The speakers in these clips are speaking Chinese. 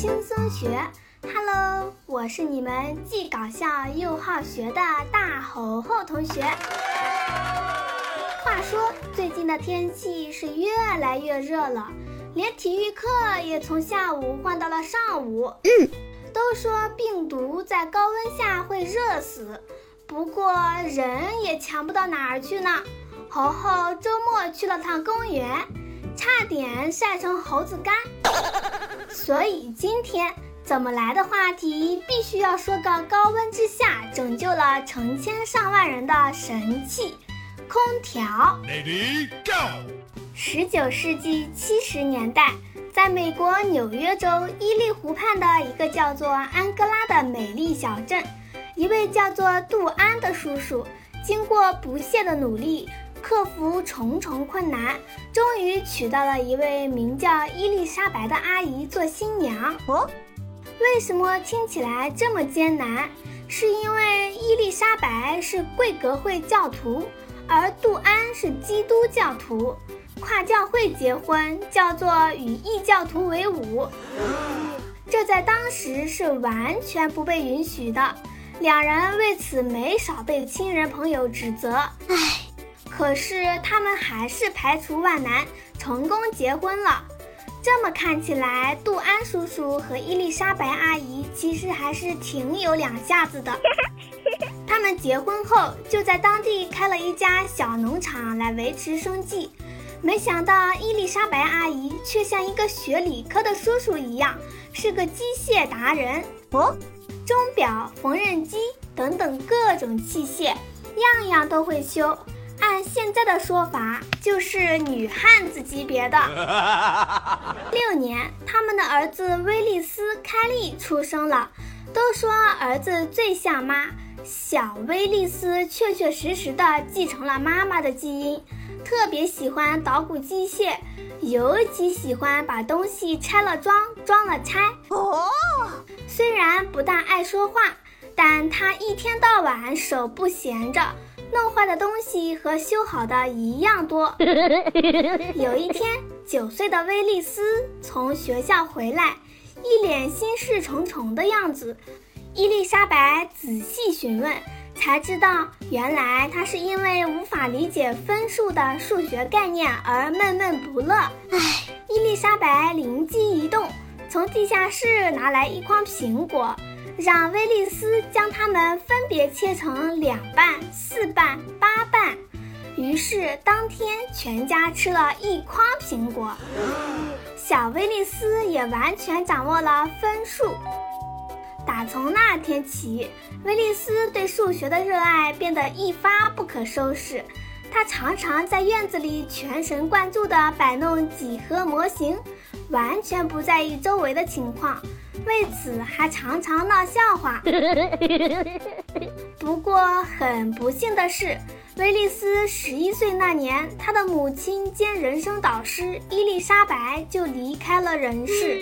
轻松学，Hello，我是你们既搞笑又好学的大猴猴同学。话说，最近的天气是越来越热了，连体育课也从下午换到了上午。嗯，都说病毒在高温下会热死，不过人也强不到哪儿去呢。猴猴周末去了趟公园，差点晒成猴子干。所以今天怎么来的话题，必须要说个高温之下拯救了成千上万人的神器——空调。十九世纪七十年代，在美国纽约州伊利湖畔的一个叫做安哥拉的美丽小镇，一位叫做杜安的叔叔，经过不懈的努力。克服重重困难，终于娶到了一位名叫伊丽莎白的阿姨做新娘。哦，为什么听起来这么艰难？是因为伊丽莎白是贵格会教徒，而杜安是基督教徒，跨教会结婚叫做与异教徒为伍，这在当时是完全不被允许的。两人为此没少被亲人朋友指责。唉。可是他们还是排除万难，成功结婚了。这么看起来，杜安叔叔和伊丽莎白阿姨其实还是挺有两下子的。他们结婚后就在当地开了一家小农场来维持生计。没想到伊丽莎白阿姨却像一个学理科的叔叔一样，是个机械达人哦，钟表、缝纫机等等各种器械，样样都会修。按现在的说法，就是女汉子级别的。六年，他们的儿子威利斯·开利出生了。都说儿子最像妈，小威利斯确确实实的继承了妈妈的基因，特别喜欢捣鼓机械，尤其喜欢把东西拆了装，装了拆。哦，虽然不大爱说话，但他一天到晚手不闲着。弄坏的东西和修好的一样多。有一天，九岁的威利斯从学校回来，一脸心事重重的样子。伊丽莎白仔细询问，才知道原来他是因为无法理解分数的数学概念而闷闷不乐。唉，伊丽莎白灵机一动，从地下室拿来一筐苹果。让威利斯将它们分别切成两半、四半、八半。于是当天全家吃了一筐苹果。小威利斯也完全掌握了分数。打从那天起，威利斯对数学的热爱变得一发不可收拾。他常常在院子里全神贯注地摆弄几何模型，完全不在意周围的情况。为此还常常闹笑话。不过很不幸的是，威利斯十一岁那年，他的母亲兼人生导师伊丽莎白就离开了人世。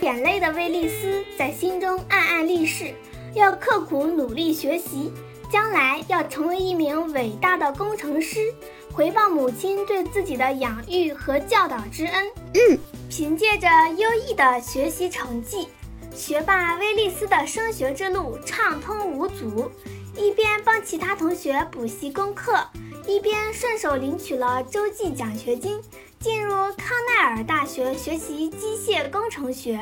眼泪的威利斯在心中暗暗立誓，要刻苦努力学习，将来要成为一名伟大的工程师，回报母亲对自己的养育和教导之恩。嗯。凭借着优异的学习成绩，学霸威利斯的升学之路畅通无阻。一边帮其他同学补习功课，一边顺手领取了洲际奖学金，进入康奈尔大学学习机械工程学。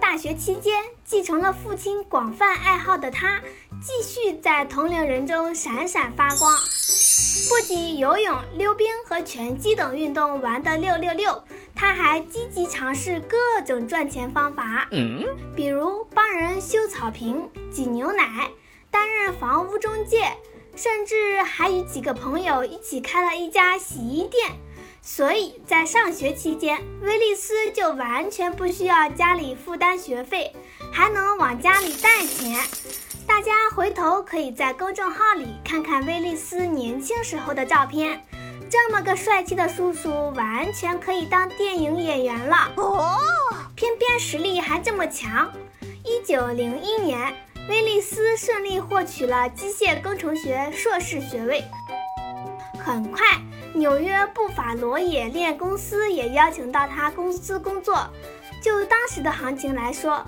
大学期间，继承了父亲广泛爱好的他，继续在同龄人中闪闪发光。不仅游泳、溜冰和拳击等运动玩得六六六。他还积极尝试各种赚钱方法，比如帮人修草坪、挤牛奶、担任房屋中介，甚至还与几个朋友一起开了一家洗衣店。所以在上学期间，威利斯就完全不需要家里负担学费，还能往家里带钱。大家回头可以在公众号里看看威利斯年轻时候的照片。这么个帅气的叔叔，完全可以当电影演员了哦！偏偏实力还这么强。一九零一年，威利斯顺利获取了机械工程学硕士学位。很快，纽约布法罗冶炼公司也邀请到他公司工作。就当时的行情来说，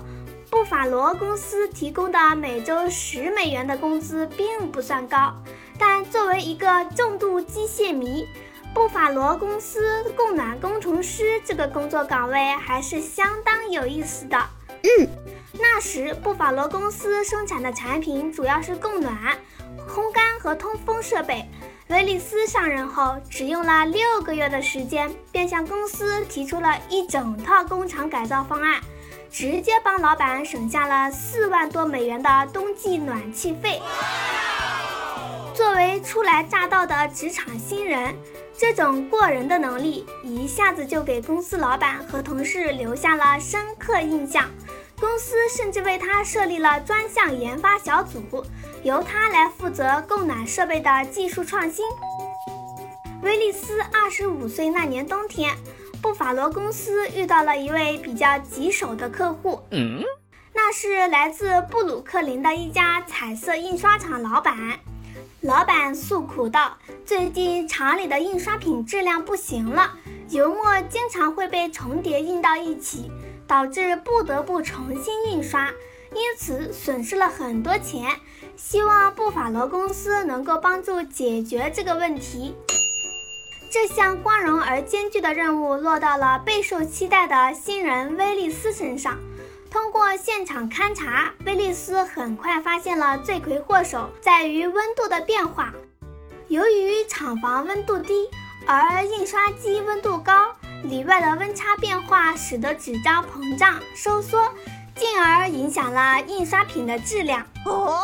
布法罗公司提供的每周十美元的工资并不算高，但作为一个重度机械迷，布法罗公司供暖工程师这个工作岗位还是相当有意思的。嗯，那时布法罗公司生产的产品主要是供暖、烘干和通风设备。威利斯上任后，只用了六个月的时间，便向公司提出了一整套工厂改造方案，直接帮老板省下了四万多美元的冬季暖气费。作为初来乍到的职场新人，这种过人的能力一下子就给公司老板和同事留下了深刻印象。公司甚至为他设立了专项研发小组。由他来负责供暖设备的技术创新。威利斯二十五岁那年冬天，布法罗公司遇到了一位比较棘手的客户，那是来自布鲁克林的一家彩色印刷厂老板。老板诉苦道：“最近厂里的印刷品质量不行了，油墨经常会被重叠印到一起，导致不得不重新印刷。”因此损失了很多钱，希望布法罗公司能够帮助解决这个问题。这项光荣而艰巨的任务落到了备受期待的新人威利斯身上。通过现场勘查，威利斯很快发现了罪魁祸首在于温度的变化。由于厂房温度低，而印刷机温度高，里外的温差变化使得纸张膨胀收缩。进而影响了印刷品的质量。哦，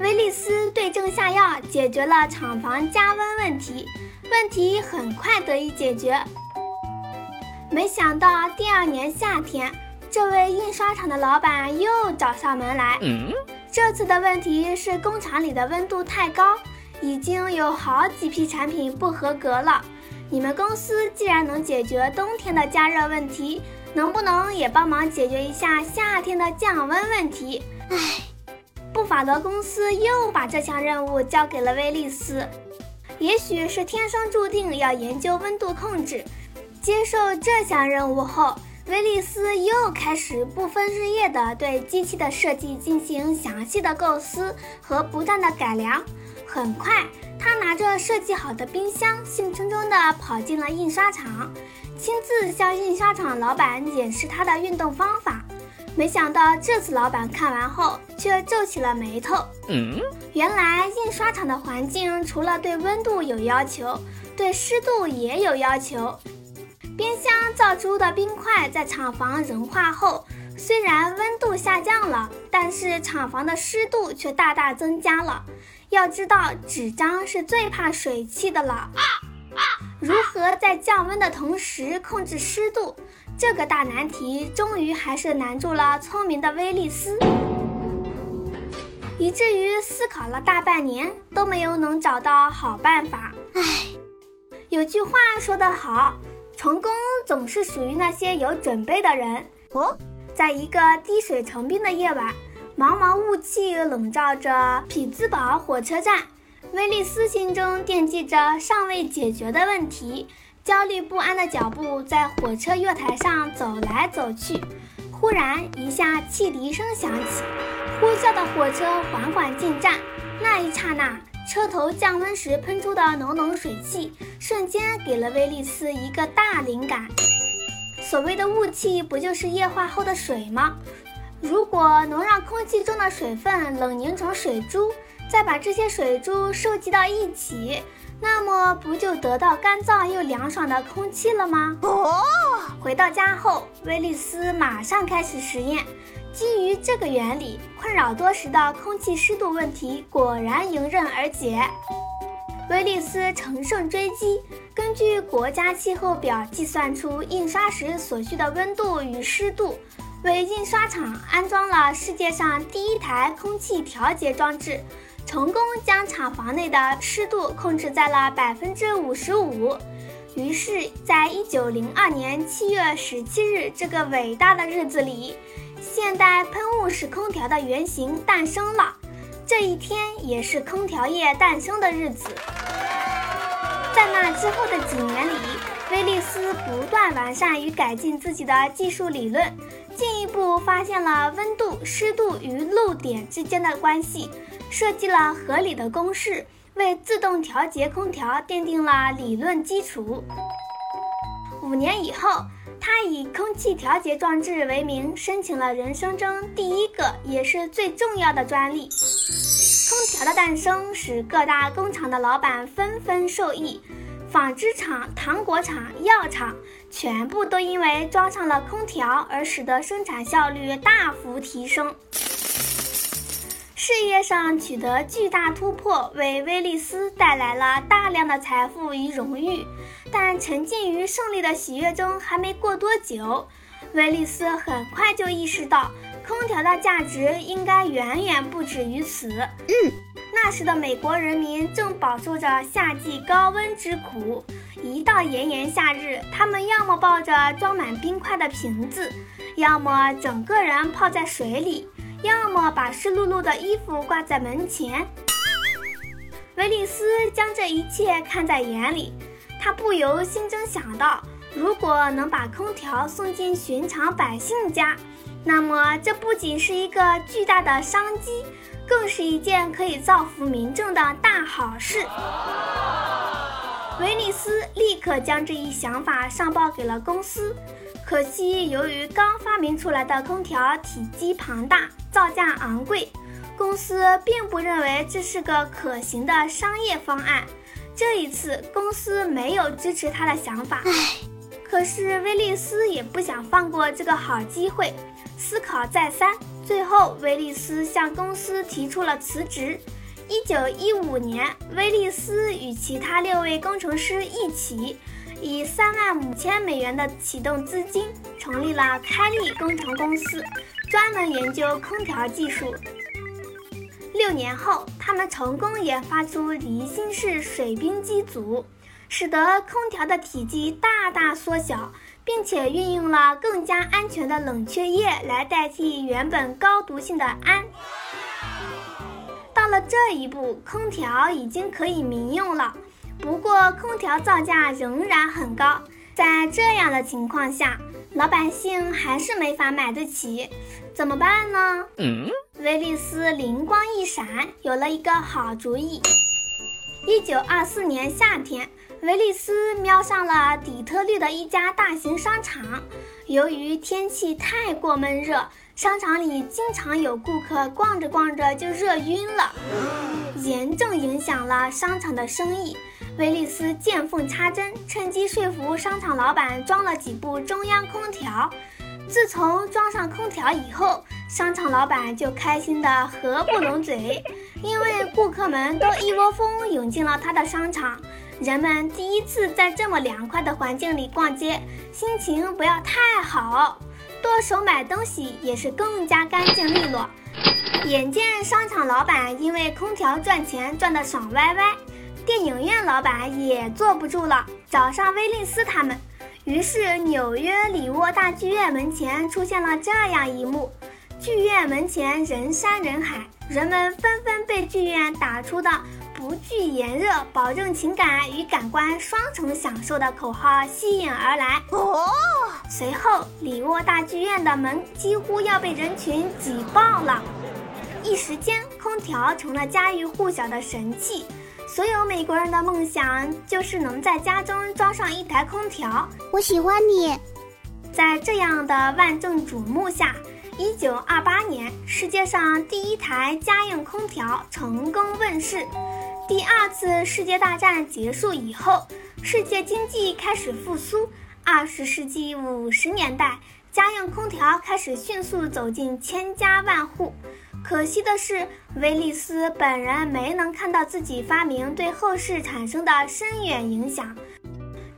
威利斯对症下药，解决了厂房加温问题，问题很快得以解决。没想到第二年夏天，这位印刷厂的老板又找上门来。嗯，这次的问题是工厂里的温度太高，已经有好几批产品不合格了。你们公司既然能解决冬天的加热问题，能不能也帮忙解决一下夏天的降温问题？唉，布法罗公司又把这项任务交给了威利斯。也许是天生注定要研究温度控制。接受这项任务后，威利斯又开始不分日夜地对机器的设计进行详细的构思和不断的改良。很快，他拿着设计好的冰箱，兴冲冲地跑进了印刷厂。亲自向印刷厂老板演示他的运动方法，没想到这次老板看完后却皱起了眉头。嗯，原来印刷厂的环境除了对温度有要求，对湿度也有要求。冰箱造出的冰块在厂房融化后，虽然温度下降了，但是厂房的湿度却大大增加了。要知道，纸张是最怕水汽的了。如何在降温的同时控制湿度？这个大难题终于还是难住了聪明的威利斯，以至于思考了大半年都没有能找到好办法。唉，有句话说得好，成功总是属于那些有准备的人。哦，在一个滴水成冰的夜晚，茫茫雾气笼罩着匹兹堡火车站。威利斯心中惦记着尚未解决的问题，焦虑不安的脚步在火车月台上走来走去。忽然，一下汽笛声响起，呼啸的火车缓缓进站。那一刹那，车头降温时喷出的浓浓水汽，瞬间给了威利斯一个大灵感。所谓的雾气，不就是液化后的水吗？如果能让空气中的水分冷凝成水珠。再把这些水珠收集到一起，那么不就得到干燥又凉爽的空气了吗？哦，回到家后，威利斯马上开始实验。基于这个原理，困扰多时的空气湿度问题果然迎刃而解。威利斯乘胜追击，根据国家气候表计算出印刷时所需的温度与湿度，为印刷厂安装了世界上第一台空气调节装置。成功将厂房内的湿度控制在了百分之五十五。于是，在一九零二年七月十七日这个伟大的日子里，现代喷雾式空调的原型诞生了。这一天也是空调业诞生的日子。在那之后的几年里，威利斯不断完善与改进自己的技术理论，进一步发现了温度、湿度与漏点之间的关系，设计了合理的公式，为自动调节空调奠定了理论基础。五年以后，他以空气调节装置为名，申请了人生中第一个也是最重要的专利。空调的诞生使各大工厂的老板纷纷受益，纺织厂、糖果厂、药厂全部都因为装上了空调而使得生产效率大幅提升。事业上取得巨大突破，为威利斯带来了大量的财富与荣誉。但沉浸于胜利的喜悦中还没过多久，威利斯很快就意识到，空调的价值应该远远不止于此。嗯，那时的美国人民正饱受着夏季高温之苦，一到炎炎夏日，他们要么抱着装满冰块的瓶子，要么整个人泡在水里。要么把湿漉漉的衣服挂在门前。维利斯将这一切看在眼里，他不由心中想到：如果能把空调送进寻常百姓家，那么这不仅是一个巨大的商机，更是一件可以造福民众的大好事。维利斯立刻将这一想法上报给了公司。可惜，由于刚发明出来的空调体积庞大，造价昂贵，公司并不认为这是个可行的商业方案。这一次，公司没有支持他的想法。可是威利斯也不想放过这个好机会，思考再三，最后威利斯向公司提出了辞职。一九一五年，威利斯与其他六位工程师一起。以三万五千美元的启动资金，成立了开利工程公司，专门研究空调技术。六年后，他们成功研发出离心式水冰机组，使得空调的体积大大缩小，并且运用了更加安全的冷却液来代替原本高毒性的氨。到了这一步，空调已经可以民用了。不过，空调造价仍然很高，在这样的情况下，老百姓还是没法买得起，怎么办呢？嗯，威利斯灵光一闪，有了一个好主意。一九二四年夏天，威利斯瞄上了底特律的一家大型商场，由于天气太过闷热，商场里经常有顾客逛着逛着就热晕了，严重影响了商场的生意。威利斯见缝插针，趁机说服商场老板装了几部中央空调。自从装上空调以后，商场老板就开心的合不拢嘴，因为顾客们都一窝蜂涌进了他的商场。人们第一次在这么凉快的环境里逛街，心情不要太好，剁手买东西也是更加干净利落。眼见商场老板因为空调赚钱赚得爽歪歪。电影院老板也坐不住了，找上威利斯他们。于是纽约里沃大剧院门前出现了这样一幕：剧院门前人山人海，人们纷纷被剧院打出的“不惧炎热，保证情感与感官双重享受”的口号吸引而来。哦，随后里沃大剧院的门几乎要被人群挤爆了，一时间空调成了家喻户晓的神器。所有美国人的梦想就是能在家中装上一台空调。我喜欢你。在这样的万众瞩目下，一九二八年，世界上第一台家用空调成功问世。第二次世界大战结束以后，世界经济开始复苏。二十世纪五十年代，家用空调开始迅速走进千家万户。可惜的是，威利斯本人没能看到自己发明对后世产生的深远影响。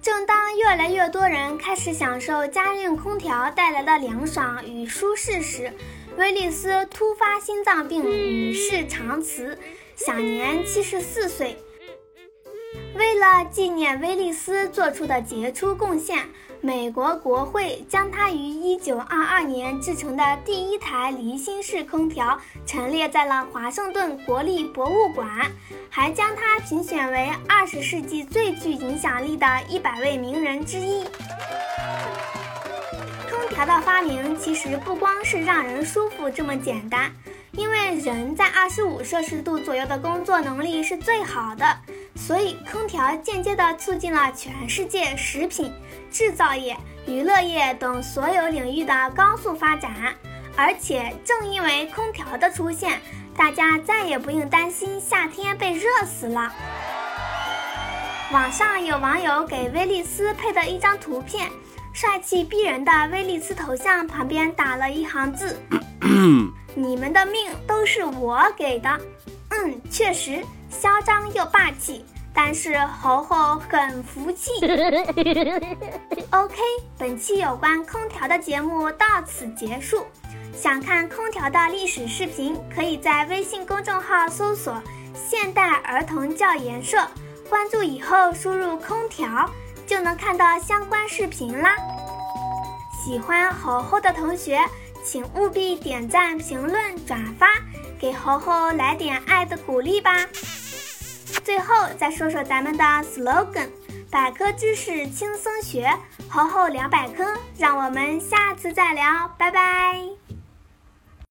正当越来越多人开始享受家用空调带来的凉爽与舒适时，威利斯突发心脏病，与世长辞，享年七十四岁。为了纪念威利斯做出的杰出贡献，美国国会将他于1922年制成的第一台离心式空调陈列在了华盛顿国立博物馆，还将他评选为20世纪最具影响力的一百位名人之一。空调的发明其实不光是让人舒服这么简单，因为人在25摄氏度左右的工作能力是最好的。所以，空调间接地促进了全世界食品制造业、娱乐业等所有领域的高速发展。而且，正因为空调的出现，大家再也不用担心夏天被热死了。网上有网友给威利斯配的一张图片，帅气逼人的威利斯头像旁边打了一行字：“ 你们的命都是我给的。”嗯，确实。嚣张又霸气，但是猴猴很服气。OK，本期有关空调的节目到此结束。想看空调的历史视频，可以在微信公众号搜索“现代儿童教研社”，关注以后输入“空调”就能看到相关视频啦。喜欢猴猴的同学，请务必点赞、评论、转发，给猴猴来点爱的鼓励吧。最后再说说咱们的 slogan：百科知识轻松学，好好聊百科。让我们下次再聊，拜拜。